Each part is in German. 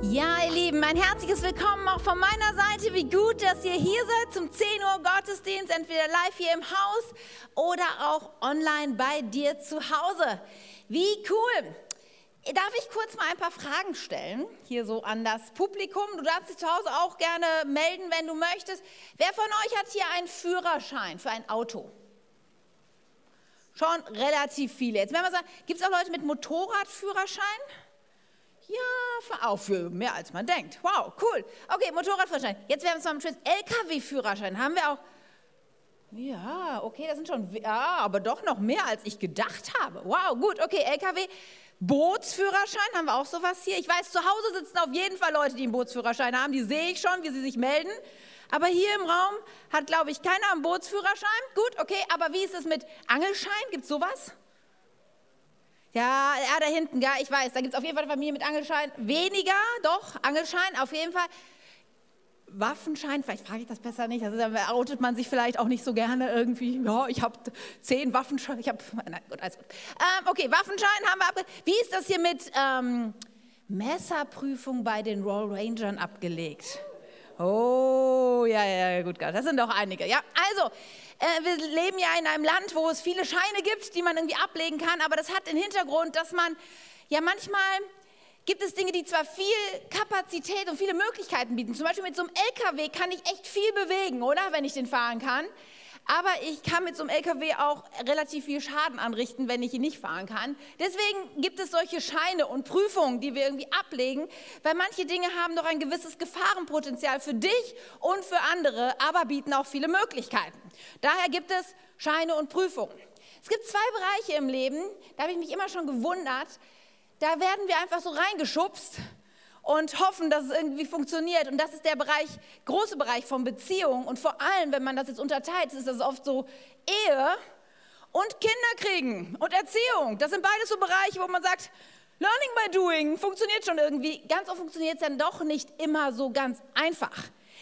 Ja, ihr Lieben, ein herzliches Willkommen auch von meiner Seite. Wie gut, dass ihr hier seid zum 10 Uhr Gottesdienst, entweder live hier im Haus oder auch online bei dir zu Hause. Wie cool. Darf ich kurz mal ein paar Fragen stellen, hier so an das Publikum? Du darfst dich zu Hause auch gerne melden, wenn du möchtest. Wer von euch hat hier einen Führerschein für ein Auto? Schon relativ viele. Jetzt werden wir sagen, gibt es auch Leute mit Motorradführerschein? Ja, auch für mehr als man denkt. Wow, cool. Okay, Motorradführerschein. Jetzt werden wir mal mit LKW-Führerschein. Haben wir auch. Ja, okay, das sind schon, ja, aber doch noch mehr als ich gedacht habe. Wow, gut, okay, LKW. Bootsführerschein, haben wir auch sowas hier? Ich weiß, zu Hause sitzen auf jeden Fall Leute, die einen Bootsführerschein haben. Die sehe ich schon, wie sie sich melden. Aber hier im Raum hat, glaube ich, keiner einen Bootsführerschein. Gut, okay, aber wie ist es mit Angelschein? Gibt es sowas? Ja, ja, da hinten, ja, ich weiß, da gibt es auf jeden Fall eine Familie mit Angelschein. Weniger, doch, Angelschein, auf jeden Fall. Waffenschein, vielleicht frage ich das besser nicht, also da outet man sich vielleicht auch nicht so gerne irgendwie, ja, ich habe zehn Waffenscheine, ich habe, nein, gut, alles gut. Ähm, okay, Waffenschein haben wir abgelegt. Wie ist das hier mit ähm, Messerprüfung bei den Roll Rangern abgelegt? Oh, ja, ja, gut, das sind doch einige. Ja, also, äh, wir leben ja in einem Land, wo es viele Scheine gibt, die man irgendwie ablegen kann, aber das hat den Hintergrund, dass man ja manchmal gibt es Dinge, die zwar viel Kapazität und viele Möglichkeiten bieten. Zum Beispiel mit so einem LKW kann ich echt viel bewegen, oder? Wenn ich den fahren kann. Aber ich kann mit so einem LKW auch relativ viel Schaden anrichten, wenn ich ihn nicht fahren kann. Deswegen gibt es solche Scheine und Prüfungen, die wir irgendwie ablegen, weil manche Dinge haben doch ein gewisses Gefahrenpotenzial für dich und für andere, aber bieten auch viele Möglichkeiten. Daher gibt es Scheine und Prüfungen. Es gibt zwei Bereiche im Leben, da habe ich mich immer schon gewundert, da werden wir einfach so reingeschubst und hoffen, dass es irgendwie funktioniert. Und das ist der Bereich, große Bereich von Beziehung. Und vor allem, wenn man das jetzt unterteilt, ist das oft so Ehe und Kinder kriegen und Erziehung. Das sind beides so Bereiche, wo man sagt, Learning by Doing funktioniert schon irgendwie. Ganz oft funktioniert es dann doch nicht immer so ganz einfach.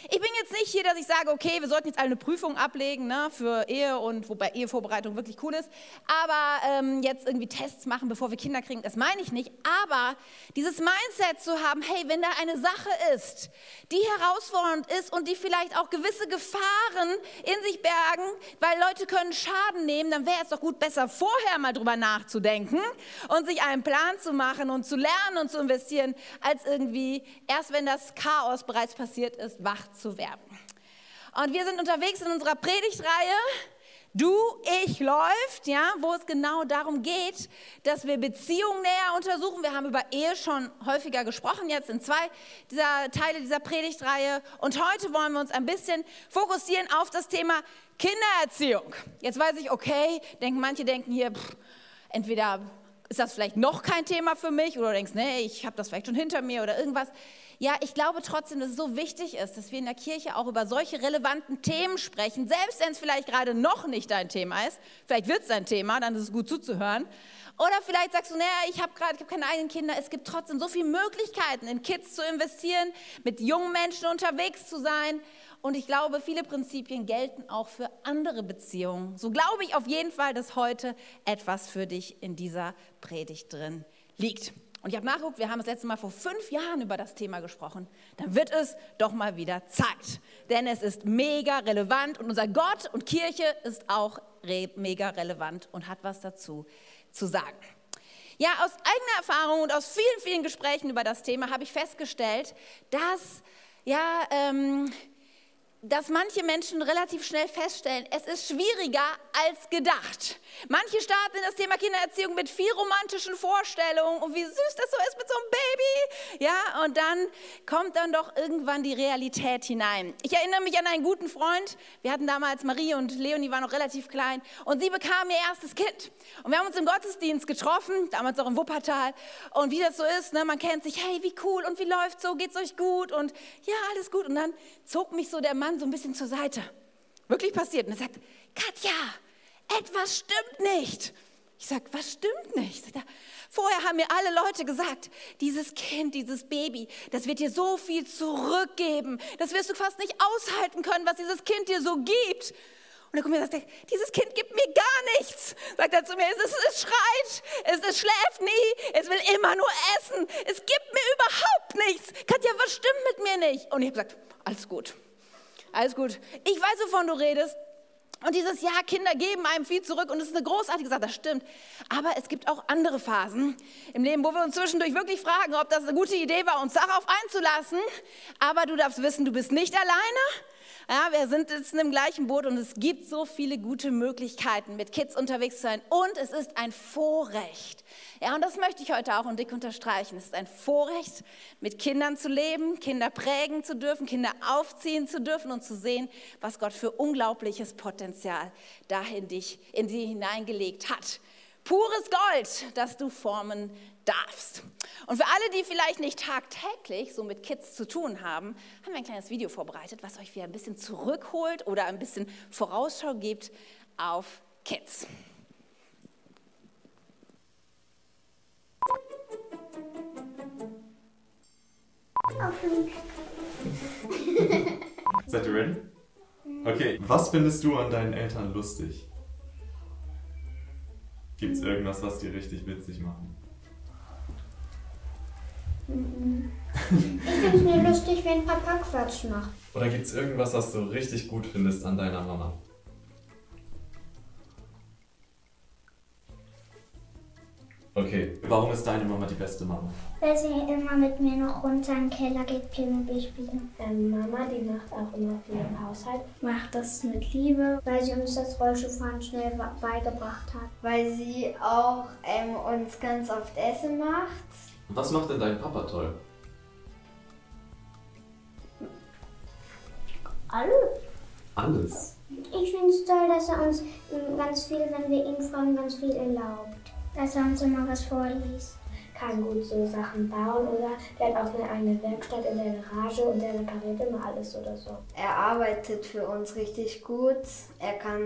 Ich bin jetzt nicht hier, dass ich sage, okay, wir sollten jetzt alle eine Prüfung ablegen ne, für Ehe und wobei Ehevorbereitung wirklich cool ist, aber ähm, jetzt irgendwie Tests machen, bevor wir Kinder kriegen, das meine ich nicht. Aber dieses Mindset zu haben, hey, wenn da eine Sache ist, die herausfordernd ist und die vielleicht auch gewisse Gefahren in sich bergen, weil Leute können Schaden nehmen, dann wäre es doch gut, besser vorher mal drüber nachzudenken und sich einen Plan zu machen und zu lernen und zu investieren, als irgendwie erst wenn das Chaos bereits passiert ist, wach zu werden. Und wir sind unterwegs in unserer Predigtreihe Du, ich läuft, ja, wo es genau darum geht, dass wir Beziehungen näher untersuchen. Wir haben über Ehe schon häufiger gesprochen, jetzt in zwei dieser Teile dieser Predigtreihe. Und heute wollen wir uns ein bisschen fokussieren auf das Thema Kindererziehung. Jetzt weiß ich, okay, denken manche denken hier, pff, entweder ist das vielleicht noch kein Thema für mich oder du denkst, nee, ich habe das vielleicht schon hinter mir oder irgendwas. Ja, ich glaube trotzdem, dass es so wichtig ist, dass wir in der Kirche auch über solche relevanten Themen sprechen, selbst wenn es vielleicht gerade noch nicht dein Thema ist. Vielleicht wird es dein Thema, dann ist es gut zuzuhören. Oder vielleicht sagst du, naja, ich habe gerade, habe keine eigenen Kinder. Es gibt trotzdem so viele Möglichkeiten, in Kids zu investieren, mit jungen Menschen unterwegs zu sein. Und ich glaube, viele Prinzipien gelten auch für andere Beziehungen. So glaube ich auf jeden Fall, dass heute etwas für dich in dieser Predigt drin liegt. Und ich habe nachgeguckt, wir haben das letzte Mal vor fünf Jahren über das Thema gesprochen. Dann wird es doch mal wieder Zeit. Denn es ist mega relevant und unser Gott und Kirche ist auch re mega relevant und hat was dazu zu sagen. Ja, aus eigener Erfahrung und aus vielen, vielen Gesprächen über das Thema habe ich festgestellt, dass ja, ähm, dass manche Menschen relativ schnell feststellen, es ist schwieriger als gedacht. Manche starten in das Thema Kindererziehung mit viel romantischen Vorstellungen und wie süß das so ist mit so einem Baby. Ja, und dann kommt dann doch irgendwann die Realität hinein. Ich erinnere mich an einen guten Freund. Wir hatten damals Marie und Leonie waren noch relativ klein und sie bekam ihr erstes Kind. Und wir haben uns im Gottesdienst getroffen, damals auch im Wuppertal. Und wie das so ist, ne, man kennt sich, hey, wie cool und wie läuft's so, geht's euch gut? Und ja, alles gut. Und dann zog mich so der Mann so ein bisschen zur Seite. Wirklich passiert. Und er sagt, Katja, etwas stimmt nicht. Ich sage, was stimmt nicht? Er, Vorher haben mir alle Leute gesagt, dieses Kind, dieses Baby, das wird dir so viel zurückgeben. Das wirst du fast nicht aushalten können, was dieses Kind dir so gibt. Und er kommt mir und sagt, dieses Kind gibt mir gar nichts. Sagt er zu mir, es, ist, es schreit, es, es schläft nie, es will immer nur essen. Es gibt mir überhaupt nichts. ja, was stimmt mit mir nicht? Und ich habe gesagt, alles gut, alles gut. Ich weiß, wovon du redest. Und dieses Jahr, Kinder geben einem viel zurück und es ist eine großartige Sache, das stimmt. Aber es gibt auch andere Phasen im Leben, wo wir uns zwischendurch wirklich fragen, ob das eine gute Idee war, uns darauf einzulassen. Aber du darfst wissen, du bist nicht alleine. Ja, wir sind jetzt im gleichen Boot und es gibt so viele gute Möglichkeiten, mit Kids unterwegs zu sein. Und es ist ein Vorrecht. Ja, und das möchte ich heute auch und dick unterstreichen. Es ist ein Vorrecht, mit Kindern zu leben, Kinder prägen zu dürfen, Kinder aufziehen zu dürfen und zu sehen, was Gott für unglaubliches Potenzial da in dich, in sie hineingelegt hat. Pures Gold, das du formen darfst. Und für alle, die vielleicht nicht tagtäglich so mit Kids zu tun haben, haben wir ein kleines Video vorbereitet, was euch wieder ein bisschen zurückholt oder ein bisschen Vorausschau gibt auf Kids. Seid ihr ready? Okay, was findest du an deinen Eltern lustig? Gibt es irgendwas, was die richtig witzig machen? Ich finde es nur lustig, wenn Papa Quatsch macht. Oder gibt es irgendwas, was du richtig gut findest an deiner Mama? Okay, warum ist deine Mama die beste Mama? Weil sie immer mit mir noch runter in den Keller geht, Playmobil spielen. Ähm, Mama, die macht auch immer viel im Haushalt. Macht das mit Liebe, weil sie uns das Rollschuhfahren schnell beigebracht hat. Weil sie auch ähm, uns ganz oft Essen macht. Was macht denn dein Papa toll? Alles. Alles. Ich finde es toll, dass er uns ähm, ganz viel, wenn wir ihn fragen, ganz viel erlaubt. Dass er uns immer was vorliest. Kann gut so Sachen bauen oder der hat auch eine eigene Werkstatt in der Garage und der repariert immer alles oder so. Er arbeitet für uns richtig gut. Er kann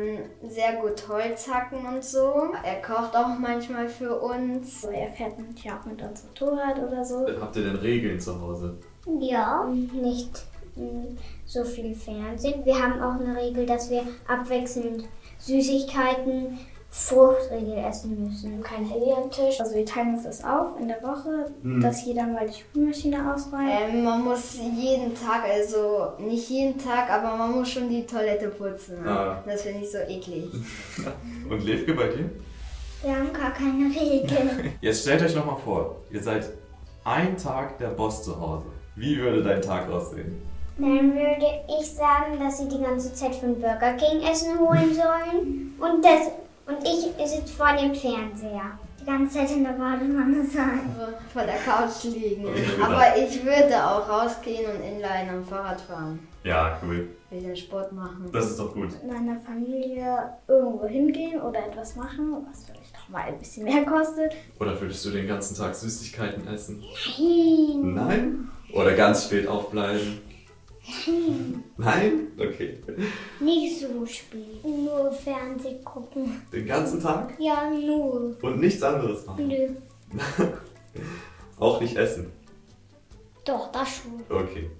sehr gut Holz hacken und so. Er kocht auch manchmal für uns. So, er fährt manchmal auch mit uns Motorrad oder so. Habt ihr denn Regeln zu Hause? Ja, nicht mm, so viel Fernsehen. Wir haben auch eine Regel, dass wir abwechselnd Süßigkeiten, Fruchtriegel essen müssen. Kein Handy am Tisch. Also wir teilen uns das auf in der Woche, dass jeder mal die Spülmaschine ausräumt. Ähm, man muss jeden Tag, also nicht jeden Tag, aber man muss schon die Toilette putzen. Ah. Das finde ich so eklig. Und Levke bei dir? Wir haben gar keine Regel. Jetzt stellt euch nochmal vor, ihr seid ein Tag der Boss zu Hause. Wie würde dein Tag aussehen? Dann würde ich sagen, dass sie die ganze Zeit von Burger King Essen holen sollen. Und, das, und ich sitze vor dem Fernseher. Die ganze Zeit in der Badewanne sein. Vor der Couch liegen. Aber ich würde auch rausgehen und inline am Fahrrad fahren. Ja, cool. Bisschen Sport machen. Das ist doch gut. mit meiner Familie irgendwo hingehen oder etwas machen, was vielleicht auch mal ein bisschen mehr kostet. Oder würdest du den ganzen Tag Süßigkeiten essen? Nein. Nein? Oder ganz spät aufbleiben? Nein? Okay. Nicht so spät. Nur Fernsehen gucken. Den ganzen Tag? Ja, nur. Und nichts anderes machen? Nö. Auch nicht essen? Doch, das schon. Okay.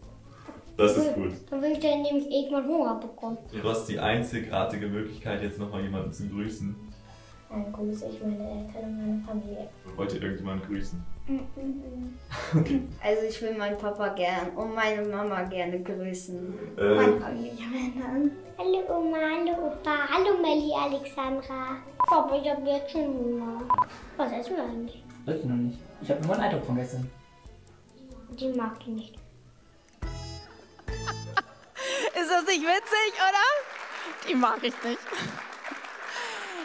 Das ist gut. Dann will ich dann nämlich irgendwann Hunger bekommen. Du hast die einzigartige Möglichkeit, jetzt nochmal jemanden zu grüßen. Dann grüße ich meine Eltern und meine Familie. Wollt ihr irgendjemanden grüßen? Also ich will meinen Papa gern und meine Mama gerne grüßen. Äh, Familienmännern. Hallo Oma, hallo Opa, hallo Melli, Alexandra. Papa, ich hab jetzt schon Hunger. Was essen wir eigentlich? Weiß ich noch nicht. Ich habe nur einen Eindruck von gestern. Die mag ich nicht. Ist das nicht witzig, oder? Die mag ich nicht.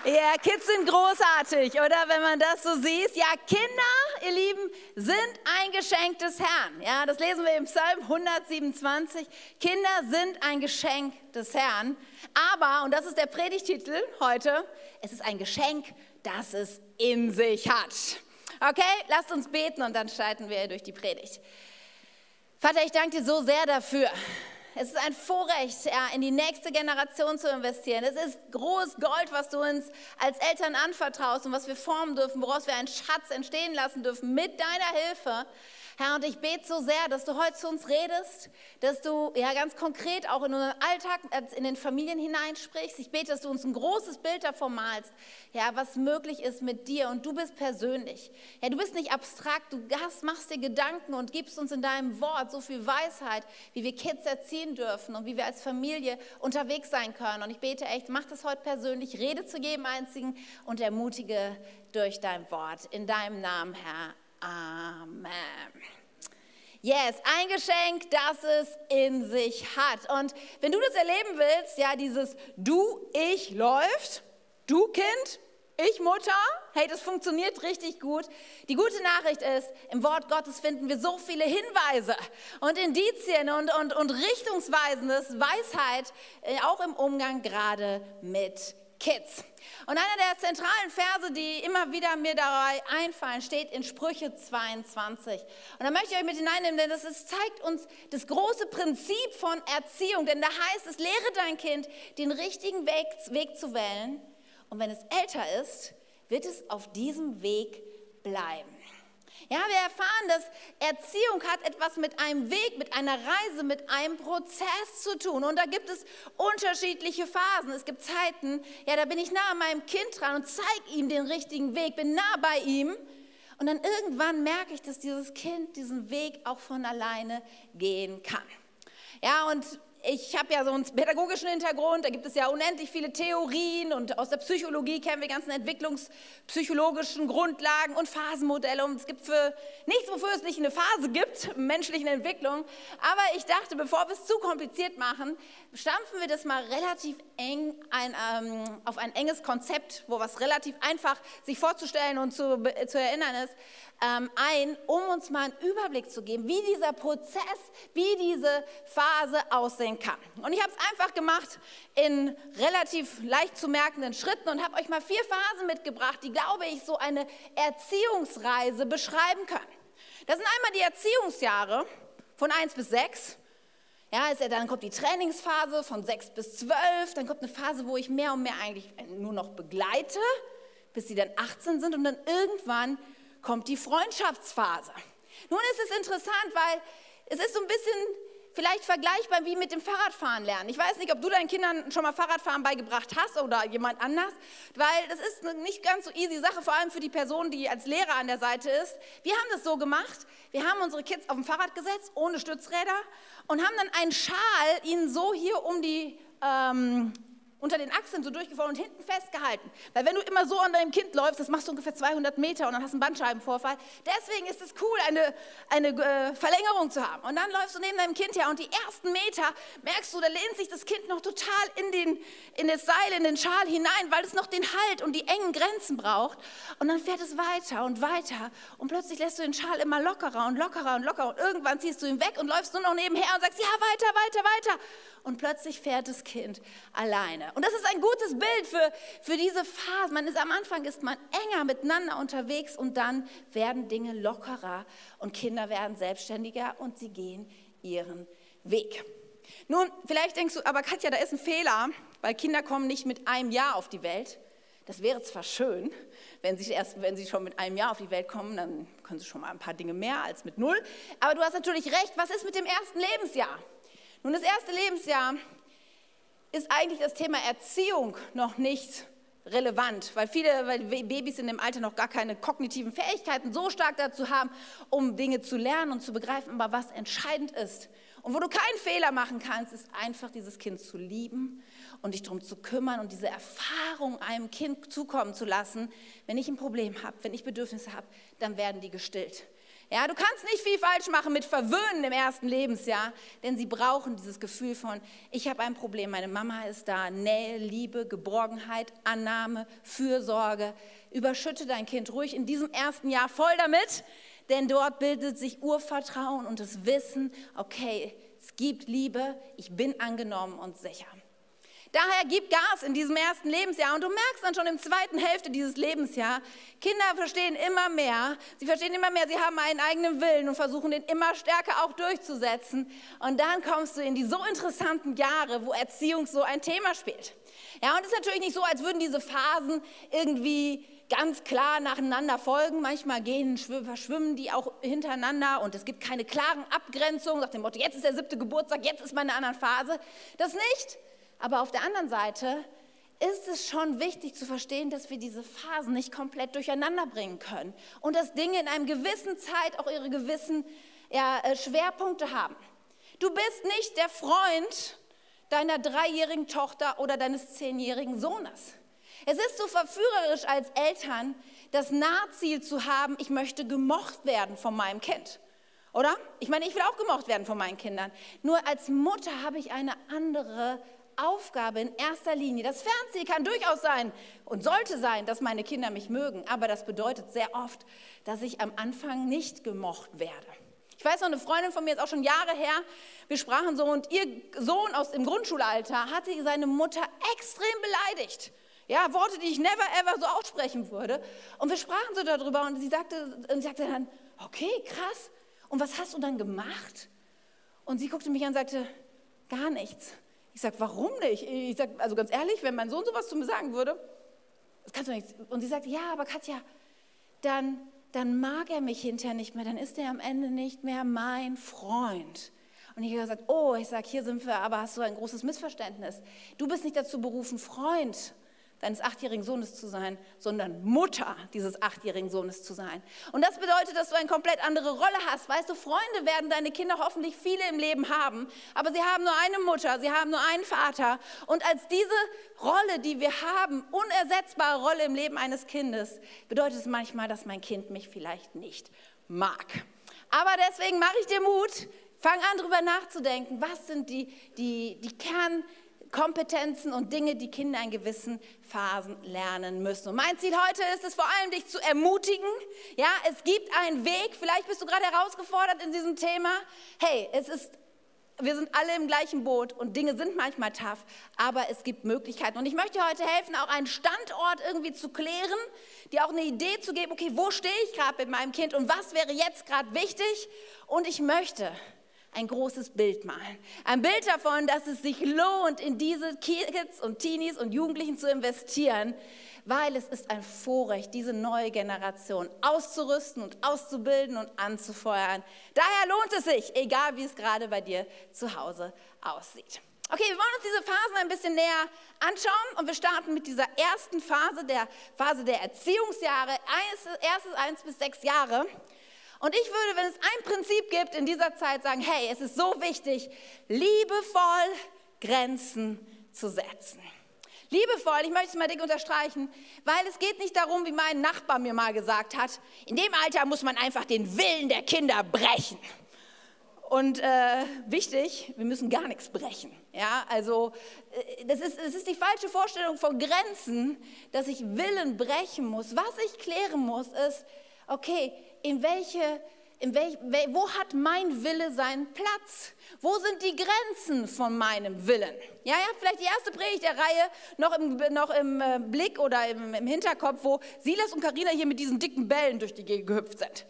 Ja, Kids sind großartig, oder? Wenn man das so sieht. Ja, Kinder, ihr Lieben, sind ein Geschenk des Herrn. Ja, das lesen wir im Psalm 127. Kinder sind ein Geschenk des Herrn. Aber, und das ist der Predigtitel heute, es ist ein Geschenk, das es in sich hat. Okay, lasst uns beten und dann starten wir durch die Predigt. Vater, ich danke dir so sehr dafür. Es ist ein Vorrecht, ja, in die nächste Generation zu investieren. Es ist groß Gold, was du uns als Eltern anvertraust und was wir formen dürfen, woraus wir einen Schatz entstehen lassen dürfen mit deiner Hilfe. Herr, und ich bete so sehr, dass du heute zu uns redest, dass du ja ganz konkret auch in unseren Alltag, äh, in den Familien hineinsprichst. Ich bete, dass du uns ein großes Bild davon malst, ja, was möglich ist mit dir und du bist persönlich. Ja, du bist nicht abstrakt, du hast, machst dir Gedanken und gibst uns in deinem Wort so viel Weisheit, wie wir Kids erziehen dürfen und wie wir als Familie unterwegs sein können. Und ich bete echt, mach das heute persönlich, rede zu jedem Einzigen und ermutige durch dein Wort. In deinem Namen, Herr. Amen. Yes, ein Geschenk, das es in sich hat. Und wenn du das erleben willst, ja, dieses Du, ich läuft, du Kind, ich Mutter, hey, das funktioniert richtig gut. Die gute Nachricht ist, im Wort Gottes finden wir so viele Hinweise und Indizien und, und, und richtungsweisendes Weisheit, äh, auch im Umgang gerade mit Kids. Und einer der zentralen Verse, die immer wieder mir dabei einfallen, steht in Sprüche 22. Und da möchte ich euch mit hineinnehmen, denn das ist, zeigt uns das große Prinzip von Erziehung. Denn da heißt es, lehre dein Kind, den richtigen Weg, Weg zu wählen. Und wenn es älter ist, wird es auf diesem Weg bleiben. Ja, wir erfahren, dass Erziehung hat etwas mit einem Weg, mit einer Reise, mit einem Prozess zu tun. Und da gibt es unterschiedliche Phasen. Es gibt Zeiten, ja, da bin ich nah an meinem Kind dran und zeige ihm den richtigen Weg, bin nah bei ihm. Und dann irgendwann merke ich, dass dieses Kind diesen Weg auch von alleine gehen kann. Ja, und ich habe ja so einen pädagogischen Hintergrund, da gibt es ja unendlich viele Theorien und aus der Psychologie kennen wir ganzen entwicklungspsychologischen Grundlagen und Phasenmodelle und es gibt für nichts, wofür es nicht eine Phase gibt, menschlichen Entwicklung. Aber ich dachte, bevor wir es zu kompliziert machen, stampfen wir das mal relativ eng ein, ähm, auf ein enges Konzept, wo was relativ einfach sich vorzustellen und zu, zu erinnern ist ähm, ein, um uns mal einen Überblick zu geben, wie dieser Prozess, wie diese Phase aussehen kann. Und ich habe es einfach gemacht in relativ leicht zu merkenden Schritten und habe euch mal vier Phasen mitgebracht, die, glaube ich, so eine Erziehungsreise beschreiben können. Das sind einmal die Erziehungsjahre von 1 bis 6. Ja, ist ja, dann kommt die Trainingsphase von 6 bis 12, dann kommt eine Phase, wo ich mehr und mehr eigentlich nur noch begleite, bis sie dann 18 sind und dann irgendwann kommt die Freundschaftsphase. Nun ist es interessant, weil es ist so ein bisschen vielleicht vergleichbar wie mit dem Fahrradfahren lernen. Ich weiß nicht, ob du deinen Kindern schon mal Fahrradfahren beigebracht hast oder jemand anders, weil das ist eine nicht ganz so easy Sache, vor allem für die Person, die als Lehrer an der Seite ist. Wir haben das so gemacht, wir haben unsere Kids auf dem Fahrrad gesetzt, ohne Stützräder und haben dann einen Schal ihnen so hier um die ähm, unter den Achseln so durchgefahren und hinten festgehalten. Weil wenn du immer so an deinem Kind läufst, das machst du ungefähr 200 Meter und dann hast du einen Bandscheibenvorfall. Deswegen ist es cool, eine, eine äh, Verlängerung zu haben. Und dann läufst du neben deinem Kind her und die ersten Meter merkst du, da lehnt sich das Kind noch total in, den, in das Seil, in den Schal hinein, weil es noch den Halt und die engen Grenzen braucht. Und dann fährt es weiter und weiter und plötzlich lässt du den Schal immer lockerer und lockerer und lockerer und irgendwann ziehst du ihn weg und läufst nur noch nebenher und sagst, ja, weiter, weiter, weiter. Und plötzlich fährt das Kind alleine. Und das ist ein gutes Bild für, für diese Phase. Man ist am Anfang ist man enger miteinander unterwegs und dann werden Dinge lockerer und Kinder werden selbstständiger und sie gehen ihren Weg. Nun, vielleicht denkst du, aber Katja, da ist ein Fehler, weil Kinder kommen nicht mit einem Jahr auf die Welt. Das wäre zwar schön, wenn sie, erst, wenn sie schon mit einem Jahr auf die Welt kommen, dann können sie schon mal ein paar Dinge mehr als mit null. Aber du hast natürlich recht, was ist mit dem ersten Lebensjahr? Nun, das erste Lebensjahr ist eigentlich das Thema Erziehung noch nicht relevant, weil viele weil Babys in dem Alter noch gar keine kognitiven Fähigkeiten so stark dazu haben, um Dinge zu lernen und zu begreifen. Aber was entscheidend ist und wo du keinen Fehler machen kannst, ist einfach dieses Kind zu lieben und dich darum zu kümmern und diese Erfahrung einem Kind zukommen zu lassen. Wenn ich ein Problem habe, wenn ich Bedürfnisse habe, dann werden die gestillt. Ja, du kannst nicht viel falsch machen mit Verwöhnen im ersten Lebensjahr, denn sie brauchen dieses Gefühl von, ich habe ein Problem, meine Mama ist da, Nähe, Liebe, Geborgenheit, Annahme, Fürsorge. Überschütte dein Kind ruhig in diesem ersten Jahr voll damit, denn dort bildet sich Urvertrauen und das Wissen, okay, es gibt Liebe, ich bin angenommen und sicher. Daher gib Gas in diesem ersten Lebensjahr und du merkst dann schon im zweiten Hälfte dieses Lebensjahr, Kinder verstehen immer mehr, sie verstehen immer mehr, sie haben einen eigenen Willen und versuchen den immer stärker auch durchzusetzen. Und dann kommst du in die so interessanten Jahre, wo Erziehung so ein Thema spielt. Ja, und es ist natürlich nicht so, als würden diese Phasen irgendwie ganz klar nacheinander folgen. Manchmal gehen, verschwimmen die auch hintereinander und es gibt keine klaren Abgrenzungen nach dem Motto, jetzt ist der siebte Geburtstag, jetzt ist meine andere Phase. Das nicht. Aber auf der anderen Seite ist es schon wichtig zu verstehen, dass wir diese Phasen nicht komplett durcheinander bringen können und dass Dinge in einem gewissen Zeit auch ihre gewissen ja, äh, Schwerpunkte haben. Du bist nicht der Freund deiner dreijährigen Tochter oder deines zehnjährigen Sohnes. Es ist so verführerisch als Eltern, das Nahziel zu haben, ich möchte gemocht werden von meinem Kind. Oder? Ich meine, ich will auch gemocht werden von meinen Kindern. Nur als Mutter habe ich eine andere Aufgabe in erster Linie. Das Fernziel kann durchaus sein und sollte sein, dass meine Kinder mich mögen, aber das bedeutet sehr oft, dass ich am Anfang nicht gemocht werde. Ich weiß noch, eine Freundin von mir ist auch schon Jahre her, wir sprachen so und ihr Sohn aus dem Grundschulalter hatte seine Mutter extrem beleidigt. Ja, Worte, die ich never ever so aussprechen würde. Und wir sprachen so darüber und sie sagte, und sie sagte dann, okay, krass. Und was hast du dann gemacht? Und sie guckte mich an und sagte, gar nichts. Ich sage, warum nicht? Ich sage, also ganz ehrlich, wenn mein Sohn sowas zu mir sagen würde, das kannst du nicht. Und sie sagt, ja, aber Katja, dann, dann mag er mich hinterher nicht mehr, dann ist er am Ende nicht mehr mein Freund. Und ich habe gesagt, oh, ich sage, hier sind wir, aber hast du ein großes Missverständnis. Du bist nicht dazu berufen, Freund deines achtjährigen Sohnes zu sein, sondern Mutter dieses achtjährigen Sohnes zu sein. Und das bedeutet, dass du eine komplett andere Rolle hast. Weißt du, Freunde werden deine Kinder hoffentlich viele im Leben haben, aber sie haben nur eine Mutter, sie haben nur einen Vater. Und als diese Rolle, die wir haben, unersetzbare Rolle im Leben eines Kindes, bedeutet es manchmal, dass mein Kind mich vielleicht nicht mag. Aber deswegen mache ich dir Mut, fang an, darüber nachzudenken, was sind die, die, die Kern, Kompetenzen und Dinge, die Kinder in gewissen Phasen lernen müssen. Und mein Ziel heute ist es vor allem, dich zu ermutigen. Ja, es gibt einen Weg. Vielleicht bist du gerade herausgefordert in diesem Thema. Hey, es ist wir sind alle im gleichen Boot und Dinge sind manchmal tough, aber es gibt Möglichkeiten. Und ich möchte heute helfen, auch einen Standort irgendwie zu klären, dir auch eine Idee zu geben, okay, wo stehe ich gerade mit meinem Kind und was wäre jetzt gerade wichtig? Und ich möchte ein großes Bild malen. Ein Bild davon, dass es sich lohnt, in diese Kids und Teenies und Jugendlichen zu investieren, weil es ist ein Vorrecht, diese neue Generation auszurüsten und auszubilden und anzufeuern. Daher lohnt es sich, egal wie es gerade bei dir zu Hause aussieht. Okay, wir wollen uns diese Phasen ein bisschen näher anschauen und wir starten mit dieser ersten Phase, der Phase der Erziehungsjahre, erstes eins bis sechs Jahre. Und ich würde, wenn es ein Prinzip gibt, in dieser Zeit sagen, hey, es ist so wichtig, liebevoll Grenzen zu setzen. Liebevoll, ich möchte es mal dick unterstreichen, weil es geht nicht darum, wie mein Nachbar mir mal gesagt hat, in dem Alter muss man einfach den Willen der Kinder brechen. Und äh, wichtig, wir müssen gar nichts brechen. Ja, also äh, das ist, das ist die falsche Vorstellung von Grenzen, dass ich Willen brechen muss. Was ich klären muss, ist, okay, in welche, in welch, wo hat mein Wille seinen Platz? Wo sind die Grenzen von meinem Willen? Ja, ja, vielleicht die erste Predigt der Reihe noch im, noch im äh, Blick oder im, im Hinterkopf, wo Silas und Karina hier mit diesen dicken Bällen durch die Gegend gehüpft sind.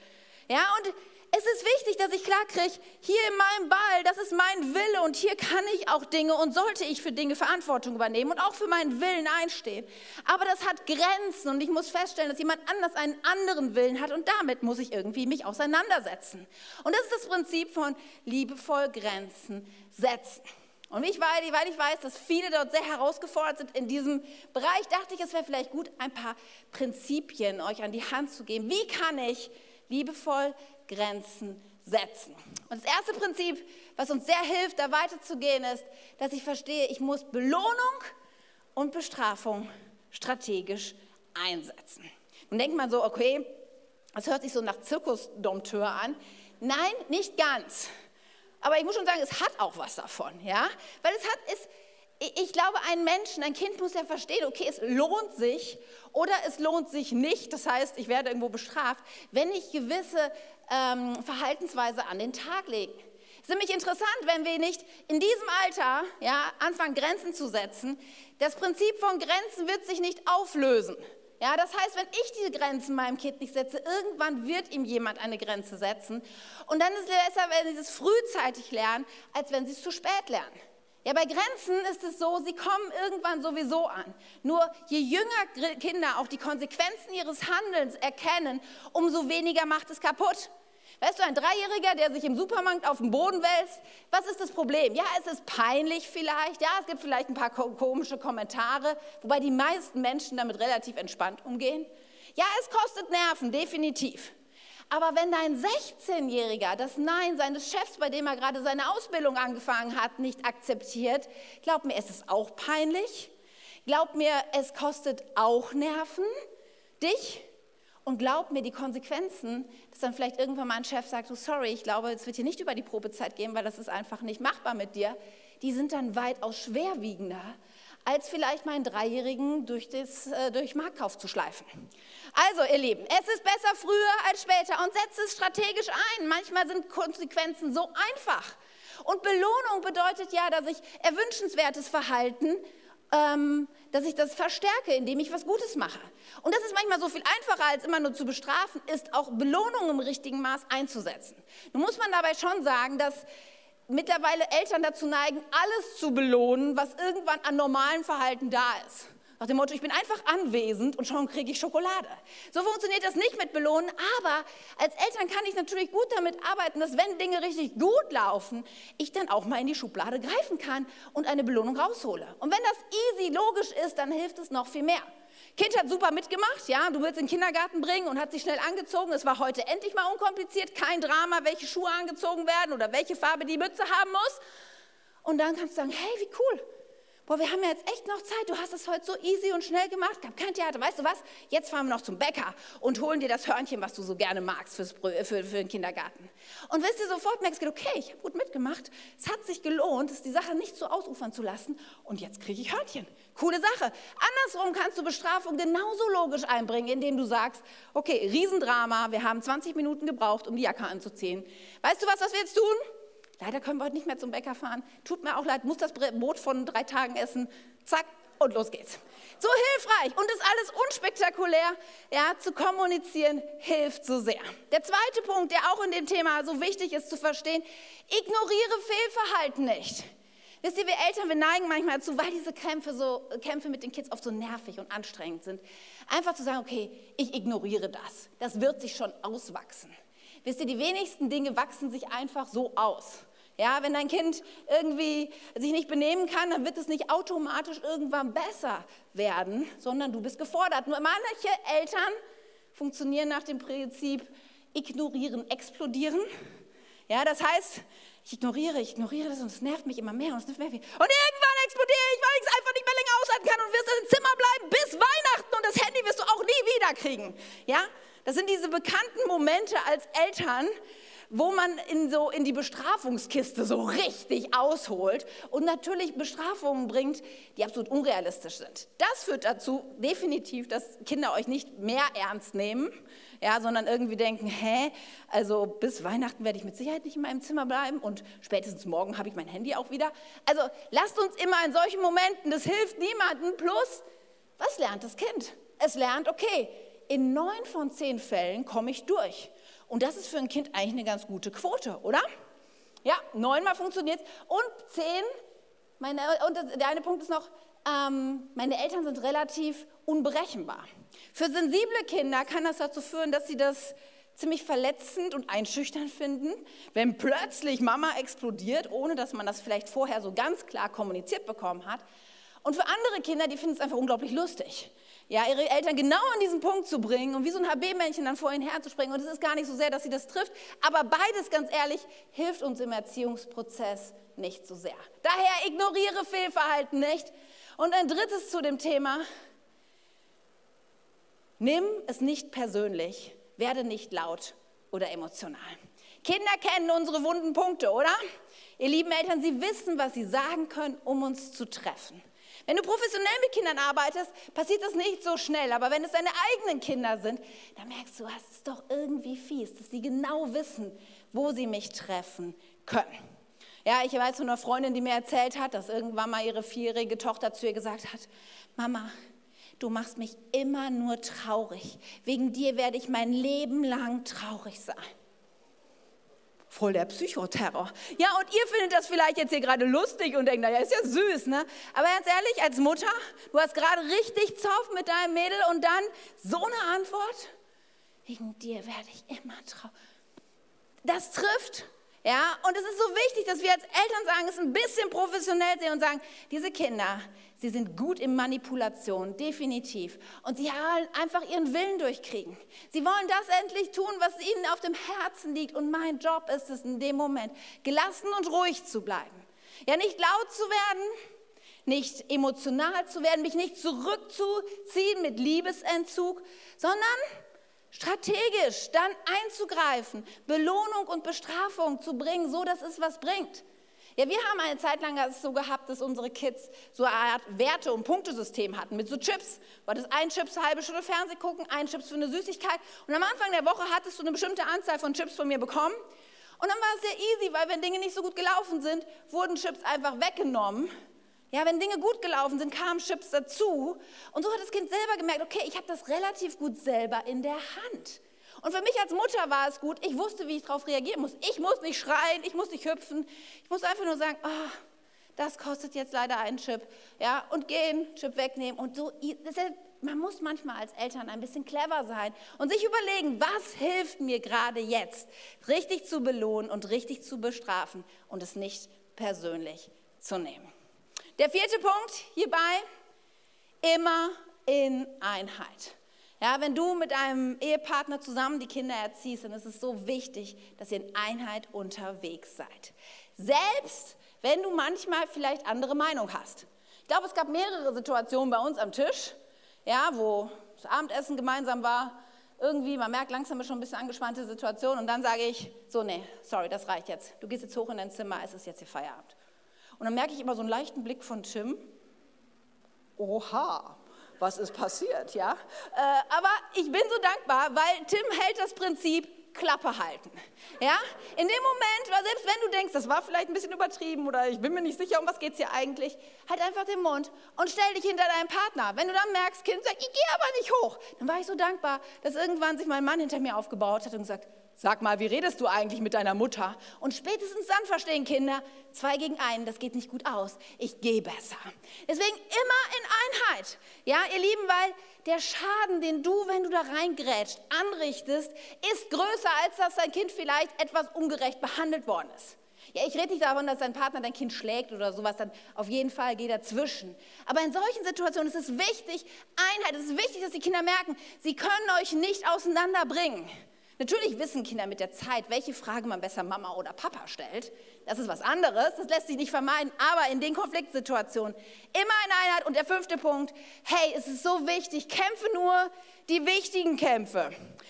Ja, und es ist wichtig, dass ich klar kriege, hier in meinem Ball, das ist mein Wille und hier kann ich auch Dinge und sollte ich für Dinge Verantwortung übernehmen und auch für meinen Willen einstehen. Aber das hat Grenzen und ich muss feststellen, dass jemand anders einen anderen Willen hat und damit muss ich irgendwie mich auseinandersetzen. Und das ist das Prinzip von liebevoll Grenzen setzen. Und ich, weil ich weiß, dass viele dort sehr herausgefordert sind in diesem Bereich, dachte ich, es wäre vielleicht gut, ein paar Prinzipien euch an die Hand zu geben. Wie kann ich liebevoll Grenzen setzen. Und das erste Prinzip, was uns sehr hilft, da weiterzugehen, ist, dass ich verstehe, ich muss Belohnung und Bestrafung strategisch einsetzen. Und denkt man so, okay, das hört sich so nach Zirkusdompteur an. Nein, nicht ganz. Aber ich muss schon sagen, es hat auch was davon, ja? Weil es hat, es, ich glaube, ein Menschen, ein Kind muss ja verstehen, okay, es lohnt sich oder es lohnt sich nicht. Das heißt, ich werde irgendwo bestraft, wenn ich gewisse ähm, Verhaltensweise an den Tag lege. Es ist nämlich interessant, wenn wir nicht in diesem Alter ja, anfangen, Grenzen zu setzen. Das Prinzip von Grenzen wird sich nicht auflösen. Ja, das heißt, wenn ich diese Grenzen meinem Kind nicht setze, irgendwann wird ihm jemand eine Grenze setzen. Und dann ist es besser, wenn sie es frühzeitig lernen, als wenn sie es zu spät lernen. Ja, bei Grenzen ist es so, sie kommen irgendwann sowieso an. Nur je jünger Kinder auch die Konsequenzen ihres Handelns erkennen, umso weniger macht es kaputt. Weißt du, ein Dreijähriger, der sich im Supermarkt auf den Boden wälzt, was ist das Problem? Ja, es ist peinlich vielleicht, ja, es gibt vielleicht ein paar komische Kommentare, wobei die meisten Menschen damit relativ entspannt umgehen. Ja, es kostet Nerven, definitiv. Aber wenn dein 16-Jähriger das Nein seines Chefs, bei dem er gerade seine Ausbildung angefangen hat, nicht akzeptiert, glaub mir, es ist auch peinlich. Glaub mir, es kostet auch Nerven, dich. Und glaub mir, die Konsequenzen, dass dann vielleicht irgendwann mal ein Chef sagt, oh, sorry, ich glaube, es wird hier nicht über die Probezeit gehen, weil das ist einfach nicht machbar mit dir, die sind dann weitaus schwerwiegender, als vielleicht meinen Dreijährigen durch, das, äh, durch Marktkauf zu schleifen. Also, ihr Lieben, es ist besser früher als später und setzt es strategisch ein. Manchmal sind Konsequenzen so einfach. Und Belohnung bedeutet ja, dass ich erwünschenswertes Verhalten, ähm, dass ich das verstärke, indem ich was Gutes mache. Und das ist manchmal so viel einfacher, als immer nur zu bestrafen, ist auch Belohnung im richtigen Maß einzusetzen. Nun muss man dabei schon sagen, dass mittlerweile Eltern dazu neigen, alles zu belohnen, was irgendwann an normalem Verhalten da ist. Nach dem Motto, ich bin einfach anwesend und schon kriege ich Schokolade. So funktioniert das nicht mit Belohnen, aber als Eltern kann ich natürlich gut damit arbeiten, dass wenn Dinge richtig gut laufen, ich dann auch mal in die Schublade greifen kann und eine Belohnung raushole. Und wenn das easy logisch ist, dann hilft es noch viel mehr. Kind hat super mitgemacht, ja, du willst in den Kindergarten bringen und hat sich schnell angezogen. Es war heute endlich mal unkompliziert, kein Drama, welche Schuhe angezogen werden oder welche Farbe die Mütze haben muss. Und dann kannst du sagen, hey, wie cool, boah, wir haben ja jetzt echt noch Zeit, du hast es heute so easy und schnell gemacht, gab kein Theater, weißt du was, jetzt fahren wir noch zum Bäcker und holen dir das Hörnchen, was du so gerne magst fürs, für, für den Kindergarten. Und wirst du sofort merkst, okay, ich habe gut mitgemacht, es hat sich gelohnt, es die Sache nicht so ausufern zu lassen und jetzt kriege ich Hörnchen. Coole Sache. Andersrum kannst du Bestrafung genauso logisch einbringen, indem du sagst, okay, Riesendrama, wir haben 20 Minuten gebraucht, um die Jacke anzuziehen. Weißt du was, was wir jetzt tun? Leider können wir heute nicht mehr zum Bäcker fahren. Tut mir auch leid, muss das Brot von drei Tagen essen. Zack, und los geht's. So hilfreich und das alles unspektakulär, ja, zu kommunizieren, hilft so sehr. Der zweite Punkt, der auch in dem Thema so wichtig ist zu verstehen, ignoriere Fehlverhalten nicht. Wisst ihr, wir Eltern, wir neigen manchmal dazu, weil diese Kämpfe, so, Kämpfe mit den Kids oft so nervig und anstrengend sind, einfach zu sagen, okay, ich ignoriere das. Das wird sich schon auswachsen. Wisst ihr, die wenigsten Dinge wachsen sich einfach so aus. Ja, wenn dein Kind irgendwie sich nicht benehmen kann, dann wird es nicht automatisch irgendwann besser werden, sondern du bist gefordert. Nur manche Eltern funktionieren nach dem Prinzip ignorieren, explodieren. Ja, das heißt, ich ignoriere, ich ignoriere das und es nervt mich immer mehr und es nervt mehr. Und irgendwann explodiere ich, weil ich es einfach nicht mehr länger aushalten kann und wirst im Zimmer bleiben bis Weihnachten und das Handy wirst du auch nie wieder kriegen. Ja, das sind diese bekannten Momente als Eltern, wo man in, so in die Bestrafungskiste so richtig ausholt und natürlich Bestrafungen bringt, die absolut unrealistisch sind. Das führt dazu definitiv, dass Kinder euch nicht mehr ernst nehmen, ja, sondern irgendwie denken, hä, also bis Weihnachten werde ich mit Sicherheit nicht in meinem Zimmer bleiben und spätestens morgen habe ich mein Handy auch wieder. Also lasst uns immer in solchen Momenten, das hilft niemandem. Plus, was lernt das Kind? Es lernt, okay, in neun von zehn Fällen komme ich durch. Und das ist für ein Kind eigentlich eine ganz gute Quote, oder? Ja, neunmal funktioniert es. Und zehn, meine, und der eine Punkt ist noch, ähm, meine Eltern sind relativ unberechenbar. Für sensible Kinder kann das dazu führen, dass sie das ziemlich verletzend und einschüchternd finden, wenn plötzlich Mama explodiert, ohne dass man das vielleicht vorher so ganz klar kommuniziert bekommen hat. Und für andere Kinder, die finden es einfach unglaublich lustig ja, ihre Eltern genau an diesen Punkt zu bringen und wie so ein HB-Männchen dann vor ihnen herzuspringen. Und es ist gar nicht so sehr, dass sie das trifft, aber beides, ganz ehrlich, hilft uns im Erziehungsprozess nicht so sehr. Daher ignoriere Fehlverhalten nicht. Und ein drittes zu dem Thema, nimm es nicht persönlich, werde nicht laut oder emotional. Kinder kennen unsere wunden Punkte, oder? Ihr lieben Eltern, sie wissen, was sie sagen können, um uns zu treffen. Wenn du professionell mit Kindern arbeitest, passiert das nicht so schnell. Aber wenn es deine eigenen Kinder sind, dann merkst du, es ist doch irgendwie fies, dass sie genau wissen, wo sie mich treffen können. Ja, ich weiß von einer Freundin, die mir erzählt hat, dass irgendwann mal ihre vierjährige Tochter zu ihr gesagt hat, Mama, du machst mich immer nur traurig. Wegen dir werde ich mein Leben lang traurig sein. Voll der Psychoterror. Ja, und ihr findet das vielleicht jetzt hier gerade lustig und denkt, naja, ist ja süß, ne? Aber ganz ehrlich, als Mutter, du hast gerade richtig Zoff mit deinem Mädel und dann so eine Antwort, wegen dir werde ich immer traurig. Das trifft. Ja, und es ist so wichtig, dass wir als Eltern sagen, es ein bisschen professionell sehen und sagen, diese Kinder, sie sind gut in Manipulation, definitiv. Und sie wollen einfach ihren Willen durchkriegen. Sie wollen das endlich tun, was ihnen auf dem Herzen liegt. Und mein Job ist es in dem Moment, gelassen und ruhig zu bleiben. Ja, nicht laut zu werden, nicht emotional zu werden, mich nicht zurückzuziehen mit Liebesentzug, sondern strategisch dann einzugreifen, Belohnung und Bestrafung zu bringen, so dass es was bringt. Ja, wir haben eine Zeit lang es so gehabt, dass unsere Kids so eine Art Werte- und Punktesystem hatten mit so Chips. War das ein Chips halbe Stunde Fernsehen gucken, ein Chips für eine Süßigkeit. Und am Anfang der Woche hattest du eine bestimmte Anzahl von Chips von mir bekommen. Und dann war es sehr easy, weil wenn Dinge nicht so gut gelaufen sind, wurden Chips einfach weggenommen ja, wenn Dinge gut gelaufen sind, kamen Chips dazu. Und so hat das Kind selber gemerkt, okay, ich habe das relativ gut selber in der Hand. Und für mich als Mutter war es gut, ich wusste, wie ich darauf reagieren muss. Ich muss nicht schreien, ich muss nicht hüpfen. Ich muss einfach nur sagen, oh, das kostet jetzt leider einen Chip. Ja, und gehen, Chip wegnehmen. Und so, man muss manchmal als Eltern ein bisschen clever sein und sich überlegen, was hilft mir gerade jetzt, richtig zu belohnen und richtig zu bestrafen und es nicht persönlich zu nehmen. Der vierte Punkt hierbei, immer in Einheit. Ja, wenn du mit einem Ehepartner zusammen die Kinder erziehst, dann ist es so wichtig, dass ihr in Einheit unterwegs seid. Selbst wenn du manchmal vielleicht andere Meinung hast. Ich glaube, es gab mehrere Situationen bei uns am Tisch, ja, wo das Abendessen gemeinsam war. Irgendwie, man merkt langsam schon ein bisschen angespannte Situation und dann sage ich, so, nee, sorry, das reicht jetzt. Du gehst jetzt hoch in dein Zimmer, es ist jetzt hier Feierabend. Und dann merke ich immer so einen leichten Blick von Tim. Oha, was ist passiert, ja? Äh, aber ich bin so dankbar, weil Tim hält das Prinzip Klappe halten. Ja? In dem Moment, selbst wenn du denkst, das war vielleicht ein bisschen übertrieben oder ich bin mir nicht sicher, um was geht es hier eigentlich, halt einfach den Mund und stell dich hinter deinen Partner. Wenn du dann merkst, Kind sagt, ich gehe aber nicht hoch, dann war ich so dankbar, dass irgendwann sich mein Mann hinter mir aufgebaut hat und gesagt, Sag mal, wie redest du eigentlich mit deiner Mutter? Und spätestens dann verstehen Kinder, zwei gegen einen, das geht nicht gut aus. Ich gehe besser. Deswegen immer in Einheit. Ja, ihr Lieben, weil der Schaden, den du, wenn du da reingrätscht, anrichtest, ist größer, als dass dein Kind vielleicht etwas ungerecht behandelt worden ist. Ja, ich rede nicht davon, dass dein Partner dein Kind schlägt oder sowas, dann auf jeden Fall geh dazwischen. Aber in solchen Situationen ist es wichtig, Einheit, es ist wichtig, dass die Kinder merken, sie können euch nicht auseinanderbringen. Natürlich wissen Kinder mit der Zeit, welche Frage man besser Mama oder Papa stellt. Das ist was anderes, das lässt sich nicht vermeiden. Aber in den Konfliktsituationen immer in Einheit. Und der fünfte Punkt, hey, es ist so wichtig, kämpfe nur die wichtigen Kämpfe.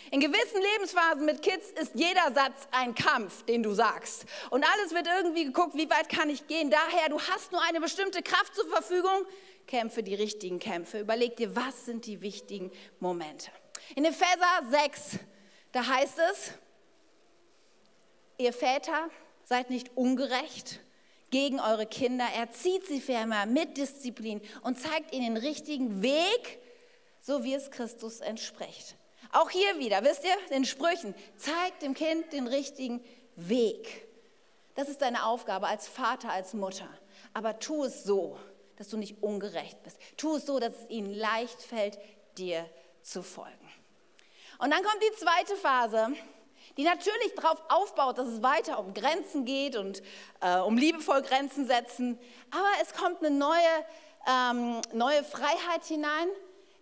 In gewissen Lebensphasen mit Kids ist jeder Satz ein Kampf, den du sagst. Und alles wird irgendwie geguckt, wie weit kann ich gehen. Daher, du hast nur eine bestimmte Kraft zur Verfügung. Kämpfe die richtigen Kämpfe. Überleg dir, was sind die wichtigen Momente. In Epheser 6, da heißt es, ihr Väter seid nicht ungerecht gegen eure Kinder, erzieht sie vielmehr mit Disziplin und zeigt ihnen den richtigen Weg, so wie es Christus entspricht. Auch hier wieder, wisst ihr, den Sprüchen, zeigt dem Kind den richtigen Weg. Das ist deine Aufgabe als Vater, als Mutter. Aber tu es so, dass du nicht ungerecht bist. Tu es so, dass es ihnen leicht fällt, dir zu folgen. Und dann kommt die zweite Phase, die natürlich darauf aufbaut, dass es weiter um Grenzen geht und äh, um liebevoll Grenzen setzen. Aber es kommt eine neue, ähm, neue Freiheit hinein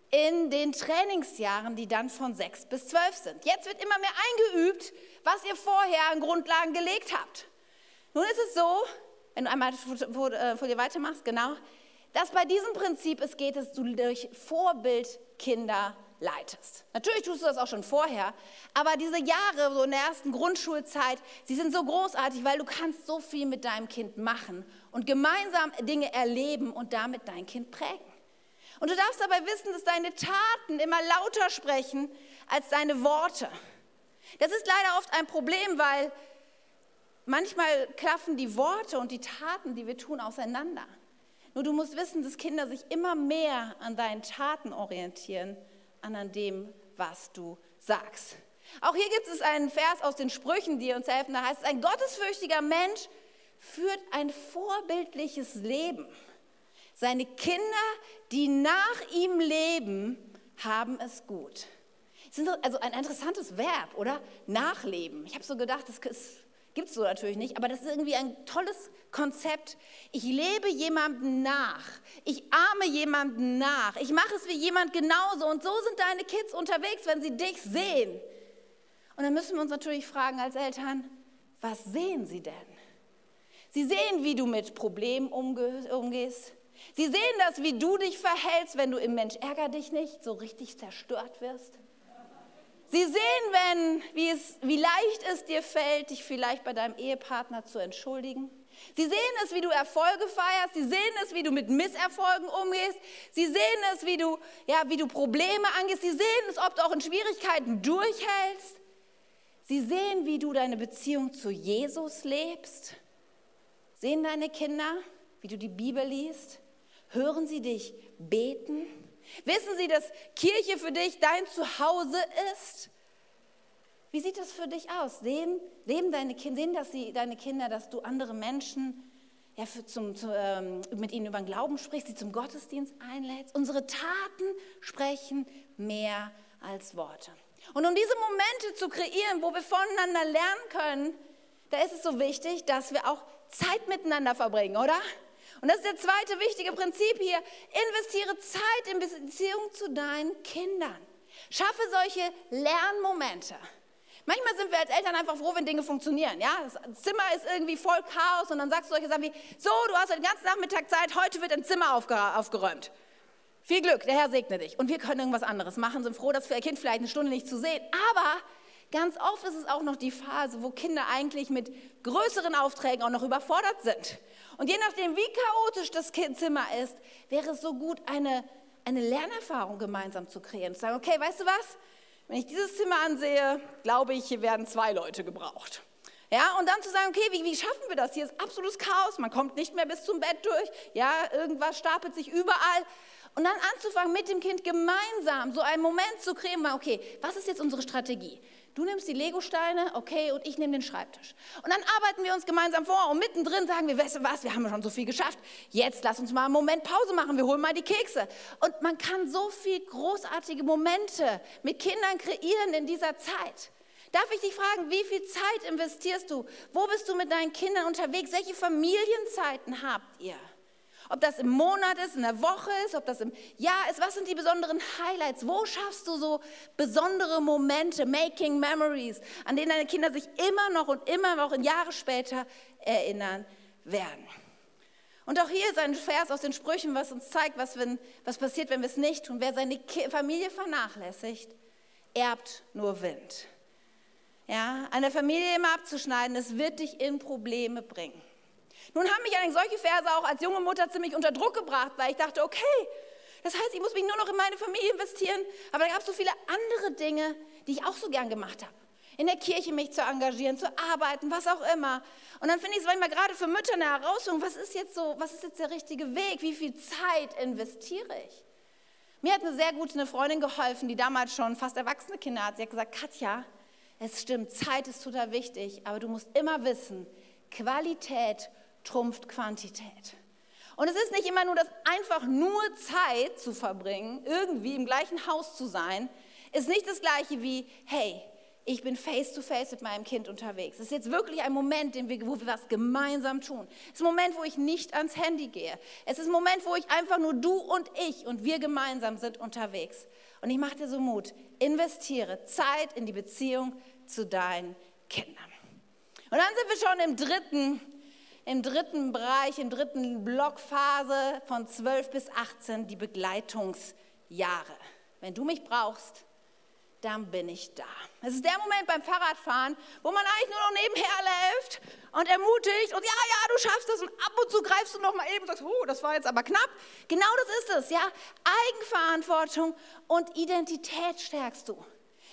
in den Trainingsjahren, die dann von sechs bis zwölf sind. Jetzt wird immer mehr eingeübt, was ihr vorher an Grundlagen gelegt habt. Nun ist es so, wenn du einmal vor, äh, dir weitermachst, genau, dass bei diesem Prinzip es geht, dass du durch Vorbild Kinder leitest. Natürlich tust du das auch schon vorher, aber diese Jahre so in der ersten Grundschulzeit, sie sind so großartig, weil du kannst so viel mit deinem Kind machen und gemeinsam Dinge erleben und damit dein Kind prägen. Und du darfst dabei wissen, dass deine Taten immer lauter sprechen als deine Worte. Das ist leider oft ein Problem, weil manchmal klaffen die Worte und die Taten, die wir tun, auseinander. Nur du musst wissen, dass Kinder sich immer mehr an deinen Taten orientieren an dem, was du sagst. Auch hier gibt es einen Vers aus den Sprüchen, die uns helfen. Da heißt es, ein gottesfürchtiger Mensch führt ein vorbildliches Leben. Seine Kinder, die nach ihm leben, haben es gut. Das ist also ein interessantes Verb, oder? Nachleben. Ich habe so gedacht, das gibt es so natürlich nicht, aber das ist irgendwie ein tolles Konzept. Ich lebe jemandem nach. Ich ahme jemandem nach. Ich mache es wie jemand genauso. Und so sind deine Kids unterwegs, wenn sie dich sehen. Und dann müssen wir uns natürlich fragen als Eltern, was sehen sie denn? Sie sehen, wie du mit Problemen umgehst. Sie sehen das, wie du dich verhältst, wenn du im Mensch ärger dich nicht so richtig zerstört wirst. Sie sehen, wenn, wie, es, wie leicht es dir fällt, dich vielleicht bei deinem Ehepartner zu entschuldigen. Sie sehen es, wie du Erfolge feierst. Sie sehen es, wie du mit Misserfolgen umgehst. Sie sehen es, wie du, ja, wie du Probleme angehst. Sie sehen es, ob du auch in Schwierigkeiten durchhältst. Sie sehen, wie du deine Beziehung zu Jesus lebst. Sehen deine Kinder, wie du die Bibel liest? Hören sie dich beten? Wissen sie, dass Kirche für dich dein Zuhause ist? Wie sieht das für dich aus? Sehen, leben deine Kinder, sehen dass sie, deine Kinder, dass du andere Menschen ja, für zum, zu, ähm, mit ihnen über den Glauben sprichst, sie zum Gottesdienst einlädst? Unsere Taten sprechen mehr als Worte. Und um diese Momente zu kreieren, wo wir voneinander lernen können, da ist es so wichtig, dass wir auch Zeit miteinander verbringen, oder? Und das ist das zweite wichtige Prinzip hier. Investiere Zeit in Beziehung zu deinen Kindern. Schaffe solche Lernmomente. Manchmal sind wir als Eltern einfach froh, wenn Dinge funktionieren. Ja? Das Zimmer ist irgendwie voll Chaos und dann sagst du solche Sachen wie, so, du hast den ganzen Nachmittag Zeit, heute wird ein Zimmer aufgeräumt. Viel Glück, der Herr segne dich. Und wir können irgendwas anderes machen, sind froh, das für ihr Kind vielleicht eine Stunde nicht zu sehen. Aber ganz oft ist es auch noch die Phase, wo Kinder eigentlich mit größeren Aufträgen auch noch überfordert sind. Und je nachdem, wie chaotisch das Kindzimmer ist, wäre es so gut, eine, eine Lernerfahrung gemeinsam zu kreieren. Zu sagen, okay, weißt du was? Wenn ich dieses Zimmer ansehe, glaube ich, hier werden zwei Leute gebraucht. Ja, und dann zu sagen, okay, wie, wie schaffen wir das? Hier ist absolutes Chaos, man kommt nicht mehr bis zum Bett durch, ja, irgendwas stapelt sich überall. Und dann anzufangen, mit dem Kind gemeinsam so einen Moment zu kreieren, okay, was ist jetzt unsere Strategie? Du nimmst die Legosteine, okay, und ich nehme den Schreibtisch. Und dann arbeiten wir uns gemeinsam vor und mittendrin sagen wir, weißt du was, wir haben schon so viel geschafft. Jetzt lass uns mal einen Moment Pause machen, wir holen mal die Kekse. Und man kann so viel großartige Momente mit Kindern kreieren in dieser Zeit. Darf ich dich fragen, wie viel Zeit investierst du? Wo bist du mit deinen Kindern unterwegs? Welche Familienzeiten habt ihr? Ob das im Monat ist, in der Woche ist, ob das im Jahr ist, was sind die besonderen Highlights? Wo schaffst du so besondere Momente, making memories, an denen deine Kinder sich immer noch und immer noch in Jahre später erinnern werden? Und auch hier ist ein Vers aus den Sprüchen, was uns zeigt, was, wenn, was passiert, wenn wir es nicht tun. Wer seine Familie vernachlässigt, erbt nur Wind. Ja, eine Familie immer abzuschneiden, es wird dich in Probleme bringen. Nun haben mich eigentlich solche Verse auch als junge Mutter ziemlich unter Druck gebracht, weil ich dachte, okay, das heißt, ich muss mich nur noch in meine Familie investieren. Aber da gab es so viele andere Dinge, die ich auch so gern gemacht habe. In der Kirche mich zu engagieren, zu arbeiten, was auch immer. Und dann finde ich es manchmal gerade für Mütter eine Herausforderung, was ist jetzt so, was ist jetzt der richtige Weg? Wie viel Zeit investiere ich? Mir hat eine sehr gute Freundin geholfen, die damals schon fast erwachsene Kinder hat. Sie hat gesagt, Katja, es stimmt, Zeit ist total wichtig, aber du musst immer wissen, Qualität trumpft Quantität. Und es ist nicht immer nur das einfach nur Zeit zu verbringen, irgendwie im gleichen Haus zu sein, ist nicht das gleiche wie, hey, ich bin face to face mit meinem Kind unterwegs. Es ist jetzt wirklich ein Moment, wo wir was gemeinsam tun. Es ist ein Moment, wo ich nicht ans Handy gehe. Es ist ein Moment, wo ich einfach nur du und ich und wir gemeinsam sind unterwegs. Und ich mache dir so Mut, investiere Zeit in die Beziehung zu deinen Kindern. Und dann sind wir schon im dritten im dritten Bereich, im dritten Blockphase von 12 bis 18 die Begleitungsjahre. Wenn du mich brauchst, dann bin ich da. Es ist der Moment beim Fahrradfahren, wo man eigentlich nur noch nebenher läuft und ermutigt und ja, ja, du schaffst das und ab und zu greifst du noch mal eben und sagst, oh, das war jetzt aber knapp. Genau das ist es, ja. Eigenverantwortung und Identität stärkst du.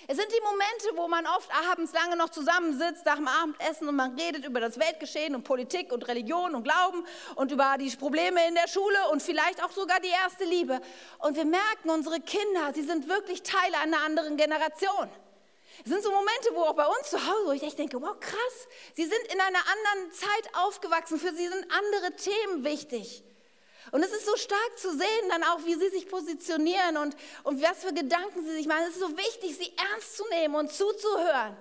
Es sind die Momente, wo man oft abends lange noch zusammensitzt nach dem Abendessen und man redet über das Weltgeschehen und Politik und Religion und Glauben und über die Probleme in der Schule und vielleicht auch sogar die erste Liebe. Und wir merken, unsere Kinder, sie sind wirklich Teile einer anderen Generation. Es sind so Momente, wo auch bei uns zu Hause, wo ich echt denke, wow, krass, sie sind in einer anderen Zeit aufgewachsen, für sie sind andere Themen wichtig. Und es ist so stark zu sehen, dann auch, wie sie sich positionieren und, und was für Gedanken sie sich machen. Es ist so wichtig, sie ernst zu nehmen und zuzuhören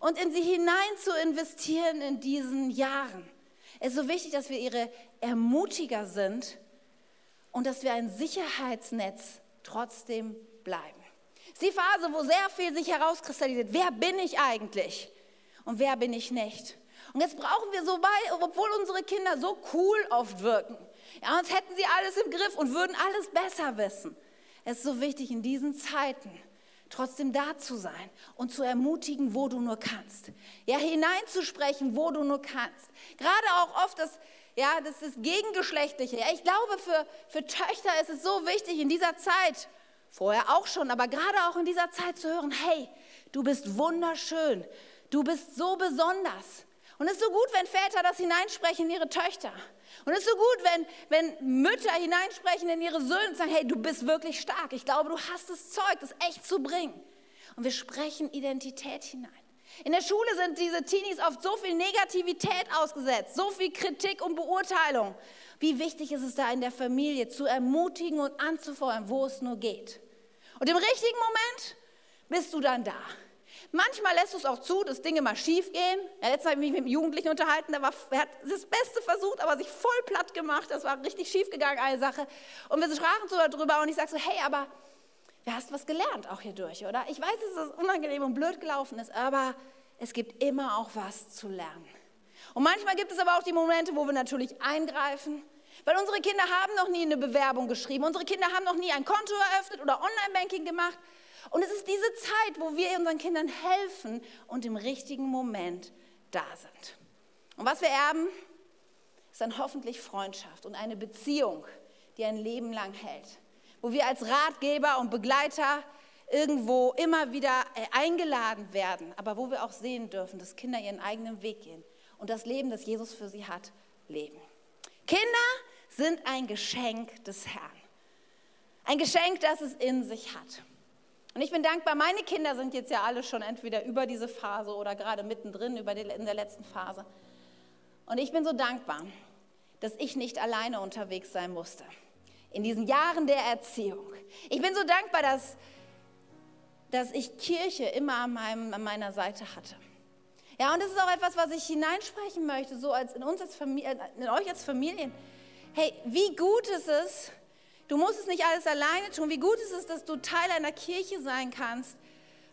und in sie hinein zu investieren in diesen Jahren. Es ist so wichtig, dass wir ihre Ermutiger sind und dass wir ein Sicherheitsnetz trotzdem bleiben. Es ist die Phase, wo sehr viel sich herauskristallisiert. Wer bin ich eigentlich und wer bin ich nicht? Und jetzt brauchen wir so bei, obwohl unsere Kinder so cool oft wirken. Ja, sonst hätten sie alles im Griff und würden alles besser wissen. Es ist so wichtig in diesen Zeiten trotzdem da zu sein und zu ermutigen, wo du nur kannst. Ja, hineinzusprechen, wo du nur kannst. Gerade auch oft das, ja, das ist Gegengeschlechtliche. Ja, ich glaube, für, für Töchter ist es so wichtig in dieser Zeit, vorher auch schon, aber gerade auch in dieser Zeit zu hören, hey, du bist wunderschön, du bist so besonders. Und es ist so gut, wenn Väter das hineinsprechen in ihre Töchter. Und es ist so gut, wenn, wenn Mütter hineinsprechen in ihre Söhne und sagen, hey, du bist wirklich stark. Ich glaube, du hast das Zeug, das echt zu bringen. Und wir sprechen Identität hinein. In der Schule sind diese Teenies oft so viel Negativität ausgesetzt, so viel Kritik und Beurteilung. Wie wichtig ist es da in der Familie zu ermutigen und anzufeuern, wo es nur geht. Und im richtigen Moment bist du dann da. Manchmal lässt du es auch zu, dass Dinge mal schief gehen. Ja, letztens habe ich mich mit einem Jugendlichen unterhalten, der war, er hat das Beste versucht, aber sich voll platt gemacht. Das war richtig schief gegangen, eine Sache. Und wir sprachen so darüber und ich sage so, hey, aber du hast was gelernt auch hier durch, oder? Ich weiß, dass es unangenehm und blöd gelaufen ist, aber es gibt immer auch was zu lernen. Und manchmal gibt es aber auch die Momente, wo wir natürlich eingreifen, weil unsere Kinder haben noch nie eine Bewerbung geschrieben, unsere Kinder haben noch nie ein Konto eröffnet oder Online-Banking gemacht. Und es ist diese Zeit, wo wir unseren Kindern helfen und im richtigen Moment da sind. Und was wir erben, ist dann hoffentlich Freundschaft und eine Beziehung, die ein Leben lang hält. Wo wir als Ratgeber und Begleiter irgendwo immer wieder äh, eingeladen werden, aber wo wir auch sehen dürfen, dass Kinder ihren eigenen Weg gehen und das Leben, das Jesus für sie hat, leben. Kinder sind ein Geschenk des Herrn. Ein Geschenk, das es in sich hat. Und ich bin dankbar, meine Kinder sind jetzt ja alle schon entweder über diese Phase oder gerade mittendrin über die, in der letzten Phase. Und ich bin so dankbar, dass ich nicht alleine unterwegs sein musste in diesen Jahren der Erziehung. Ich bin so dankbar, dass, dass ich Kirche immer an, meinem, an meiner Seite hatte. Ja, und das ist auch etwas, was ich hineinsprechen möchte, so als in uns als Familie, in euch als Familien. Hey, wie gut ist es, Du musst es nicht alles alleine tun. Wie gut ist es, dass du Teil einer Kirche sein kannst,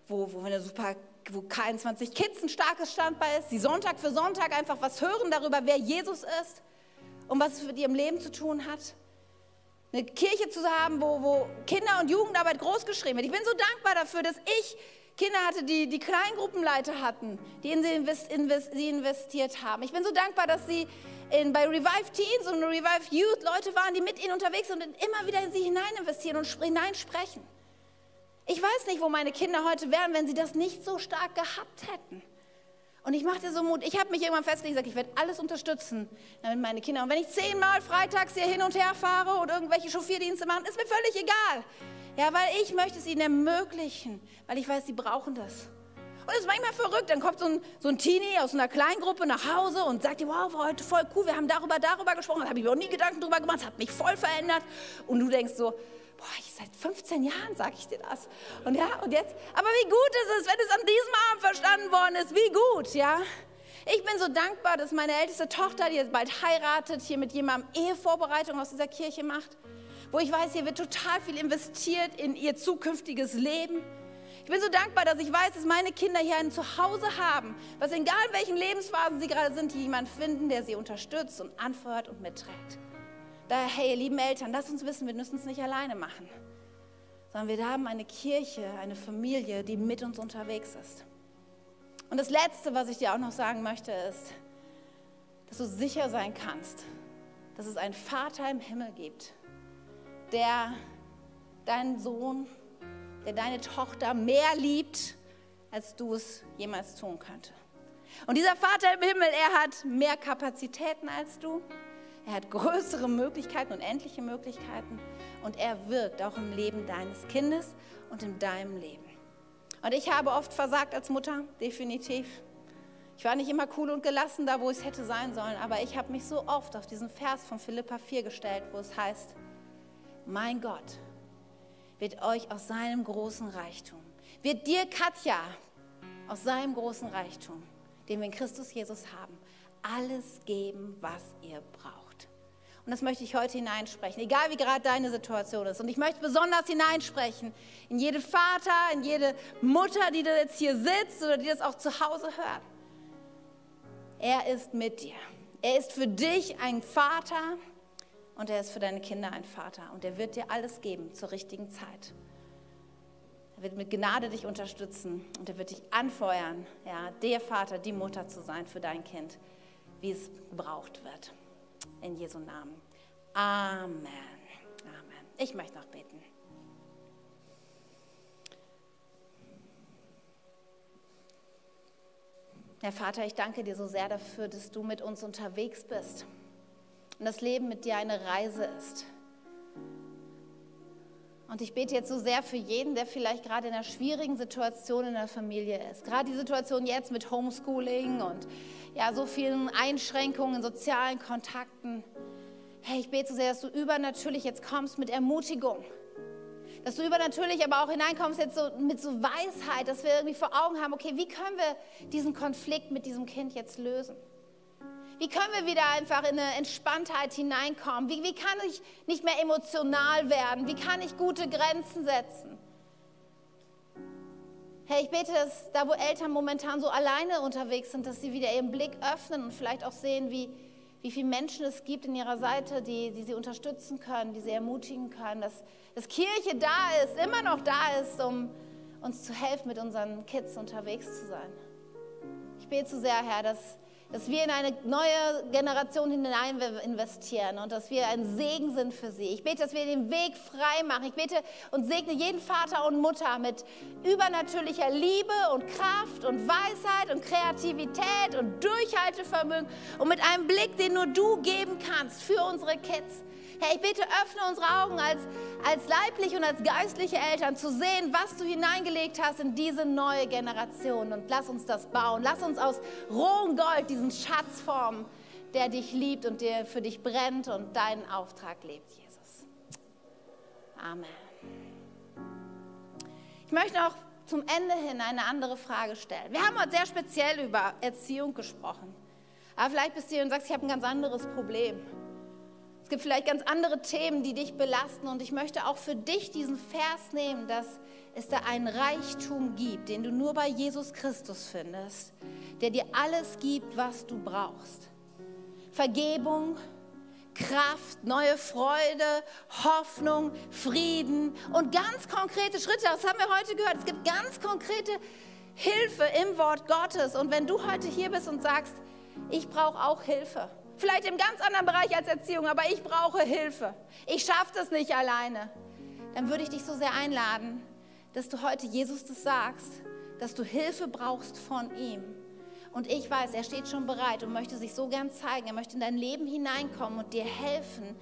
wo, wo eine super wo 21 Kids ein starkes Standbein ist, die Sonntag für Sonntag einfach was hören darüber, wer Jesus ist und was es mit ihrem Leben zu tun hat. Eine Kirche zu haben, wo, wo Kinder- und Jugendarbeit großgeschrieben wird. Ich bin so dankbar dafür, dass ich Kinder hatte, die die Kleingruppenleiter hatten, die in sie, invest, invest, sie investiert haben. Ich bin so dankbar, dass sie in, bei Revive Teens und Revive Youth Leute waren, die mit ihnen unterwegs sind und immer wieder in sie hinein investieren und hineinsprechen. Ich weiß nicht, wo meine Kinder heute wären, wenn sie das nicht so stark gehabt hätten. Und ich mache dir so Mut. Ich habe mich irgendwann festgelegt, gesagt, ich werde alles unterstützen, damit meine Kinder. Und wenn ich zehnmal freitags hier hin und her fahre und irgendwelche Chauffeurdienste machen, ist mir völlig egal. Ja, weil ich möchte es ihnen ermöglichen, weil ich weiß, sie brauchen das. Und es ist manchmal verrückt, dann kommt so ein, so ein Teenie aus einer Kleingruppe nach Hause und sagt dir, wow, war heute voll cool, wir haben darüber, darüber gesprochen, da habe ich mir auch nie Gedanken drüber gemacht, es hat mich voll verändert. Und du denkst so, boah, ich, seit 15 Jahren sage ich dir das. Und ja, und jetzt, aber wie gut ist es, wenn es an diesem Abend verstanden worden ist, wie gut, ja. Ich bin so dankbar, dass meine älteste Tochter, die jetzt bald heiratet, hier mit jemandem Ehevorbereitung aus dieser Kirche macht, wo ich weiß, hier wird total viel investiert in ihr zukünftiges Leben. Ich bin so dankbar, dass ich weiß, dass meine Kinder hier ein Zuhause haben, was egal in welchen Lebensphasen sie gerade sind, die jemanden finden, der sie unterstützt und anfeuert und mitträgt. Daher, hey, ihr lieben Eltern, lasst uns wissen, wir müssen es nicht alleine machen, sondern wir haben eine Kirche, eine Familie, die mit uns unterwegs ist. Und das Letzte, was ich dir auch noch sagen möchte, ist, dass du sicher sein kannst, dass es einen Vater im Himmel gibt, der deinen Sohn der deine Tochter mehr liebt, als du es jemals tun könnte. Und dieser Vater im Himmel, er hat mehr Kapazitäten als du. Er hat größere Möglichkeiten und endliche Möglichkeiten. Und er wirkt auch im Leben deines Kindes und in deinem Leben. Und ich habe oft versagt als Mutter, definitiv. Ich war nicht immer cool und gelassen da, wo ich hätte sein sollen, aber ich habe mich so oft auf diesen Vers von Philippa 4 gestellt, wo es heißt, mein Gott wird euch aus seinem großen Reichtum, wird dir, Katja, aus seinem großen Reichtum, den wir in Christus Jesus haben, alles geben, was ihr braucht. Und das möchte ich heute hineinsprechen, egal wie gerade deine Situation ist. Und ich möchte besonders hineinsprechen in jede Vater, in jede Mutter, die da jetzt hier sitzt oder die das auch zu Hause hört. Er ist mit dir. Er ist für dich ein Vater und er ist für deine Kinder ein Vater. Und er wird dir alles geben zur richtigen Zeit. Er wird mit Gnade dich unterstützen und er wird dich anfeuern, ja, der Vater, die Mutter zu sein für dein Kind, wie es gebraucht wird. In Jesu Namen. Amen. Amen. Ich möchte noch beten. Herr Vater, ich danke dir so sehr dafür, dass du mit uns unterwegs bist und das Leben mit dir eine Reise ist. Und ich bete jetzt so sehr für jeden, der vielleicht gerade in einer schwierigen Situation in der Familie ist. Gerade die Situation jetzt mit Homeschooling und ja, so vielen Einschränkungen in sozialen Kontakten. Hey, ich bete so sehr, dass du übernatürlich jetzt kommst mit Ermutigung. Dass du übernatürlich aber auch hineinkommst jetzt so mit so Weisheit, dass wir irgendwie vor Augen haben, okay, wie können wir diesen Konflikt mit diesem Kind jetzt lösen? Wie können wir wieder einfach in eine Entspanntheit hineinkommen? Wie, wie kann ich nicht mehr emotional werden? Wie kann ich gute Grenzen setzen? Hey, ich bete, dass da, wo Eltern momentan so alleine unterwegs sind, dass sie wieder ihren Blick öffnen und vielleicht auch sehen, wie, wie viele Menschen es gibt in ihrer Seite, die, die sie unterstützen können, die sie ermutigen können, dass, dass Kirche da ist, immer noch da ist, um uns zu helfen, mit unseren Kids unterwegs zu sein. Ich bete so sehr, Herr, dass dass wir in eine neue Generation hinein investieren und dass wir ein Segen sind für sie. Ich bete, dass wir den Weg frei machen. Ich bete und segne jeden Vater und Mutter mit übernatürlicher Liebe und Kraft und Weisheit und Kreativität und Durchhaltevermögen und mit einem Blick, den nur du geben kannst für unsere Kids. Herr, ich bitte, öffne unsere Augen als, als leibliche und als geistliche Eltern zu sehen, was du hineingelegt hast in diese neue Generation. Und lass uns das bauen. Lass uns aus rohem Gold diesen Schatz formen, der dich liebt und der für dich brennt und deinen Auftrag lebt, Jesus. Amen. Ich möchte noch zum Ende hin eine andere Frage stellen. Wir haben heute sehr speziell über Erziehung gesprochen. Aber vielleicht bist du hier und sagst, ich habe ein ganz anderes Problem. Es gibt vielleicht ganz andere Themen, die dich belasten. Und ich möchte auch für dich diesen Vers nehmen, dass es da einen Reichtum gibt, den du nur bei Jesus Christus findest, der dir alles gibt, was du brauchst. Vergebung, Kraft, neue Freude, Hoffnung, Frieden und ganz konkrete Schritte. Das haben wir heute gehört. Es gibt ganz konkrete Hilfe im Wort Gottes. Und wenn du heute hier bist und sagst, ich brauche auch Hilfe, Vielleicht im ganz anderen Bereich als Erziehung, aber ich brauche Hilfe. Ich schaffe das nicht alleine. Dann würde ich dich so sehr einladen, dass du heute Jesus das sagst, dass du Hilfe brauchst von ihm. Und ich weiß, er steht schon bereit und möchte sich so gern zeigen. Er möchte in dein Leben hineinkommen und dir helfen,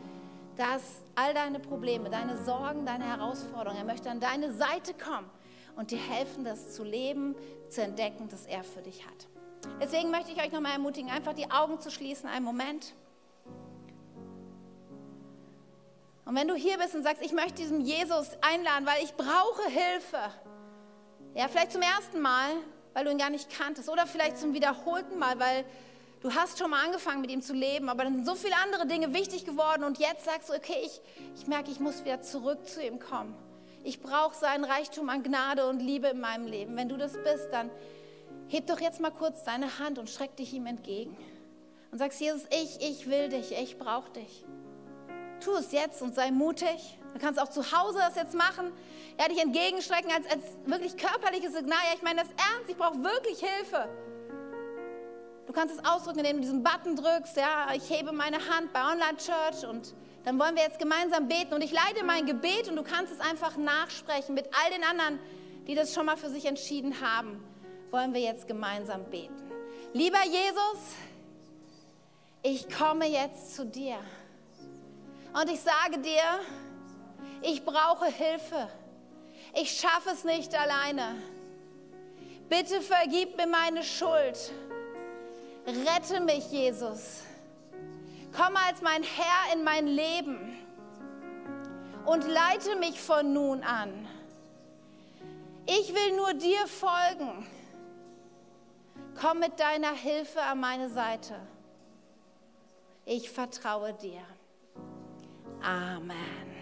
dass all deine Probleme, deine Sorgen, deine Herausforderungen, er möchte an deine Seite kommen und dir helfen, das zu leben, zu entdecken, das er für dich hat. Deswegen möchte ich euch nochmal ermutigen, einfach die Augen zu schließen, einen Moment. Und wenn du hier bist und sagst, ich möchte diesen Jesus einladen, weil ich brauche Hilfe, ja, vielleicht zum ersten Mal, weil du ihn gar nicht kanntest, oder vielleicht zum wiederholten Mal, weil du hast schon mal angefangen mit ihm zu leben, aber dann sind so viele andere Dinge wichtig geworden und jetzt sagst du, okay, ich, ich merke, ich muss wieder zurück zu ihm kommen. Ich brauche seinen Reichtum an Gnade und Liebe in meinem Leben. Wenn du das bist, dann heb doch jetzt mal kurz deine Hand und streck dich ihm entgegen. Und sagst, Jesus, ich, ich will dich, ich brauche dich. Tu es jetzt und sei mutig. Du kannst auch zu Hause das jetzt machen. Ja, dich entgegenstrecken als, als wirklich körperliches Signal. Ja, ich meine das ernst, ich brauche wirklich Hilfe. Du kannst es ausdrücken, indem du diesen Button drückst. Ja, ich hebe meine Hand bei Online Church und dann wollen wir jetzt gemeinsam beten. Und ich leite mein Gebet und du kannst es einfach nachsprechen mit all den anderen, die das schon mal für sich entschieden haben wollen wir jetzt gemeinsam beten. Lieber Jesus, ich komme jetzt zu dir und ich sage dir, ich brauche Hilfe. Ich schaffe es nicht alleine. Bitte vergib mir meine Schuld. Rette mich, Jesus. Komm als mein Herr in mein Leben und leite mich von nun an. Ich will nur dir folgen. Komm mit deiner Hilfe an meine Seite. Ich vertraue dir. Amen.